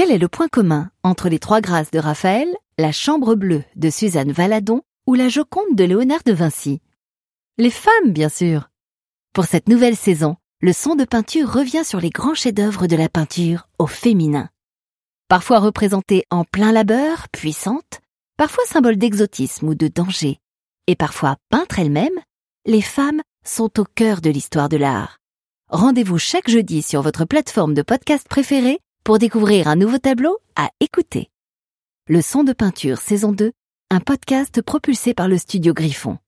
Quel est le point commun entre les trois grâces de Raphaël, la Chambre bleue de Suzanne Valadon ou la Joconde de Léonard de Vinci? Les femmes, bien sûr. Pour cette nouvelle saison, le son de peinture revient sur les grands chefs-d'œuvre de la peinture au féminin. Parfois représentées en plein labeur, puissantes, parfois symbole d'exotisme ou de danger, et parfois peintres elles-mêmes, les femmes sont au cœur de l'histoire de l'art. Rendez-vous chaque jeudi sur votre plateforme de podcast préférée pour découvrir un nouveau tableau à écouter. Le son de peinture saison 2, un podcast propulsé par le studio Griffon.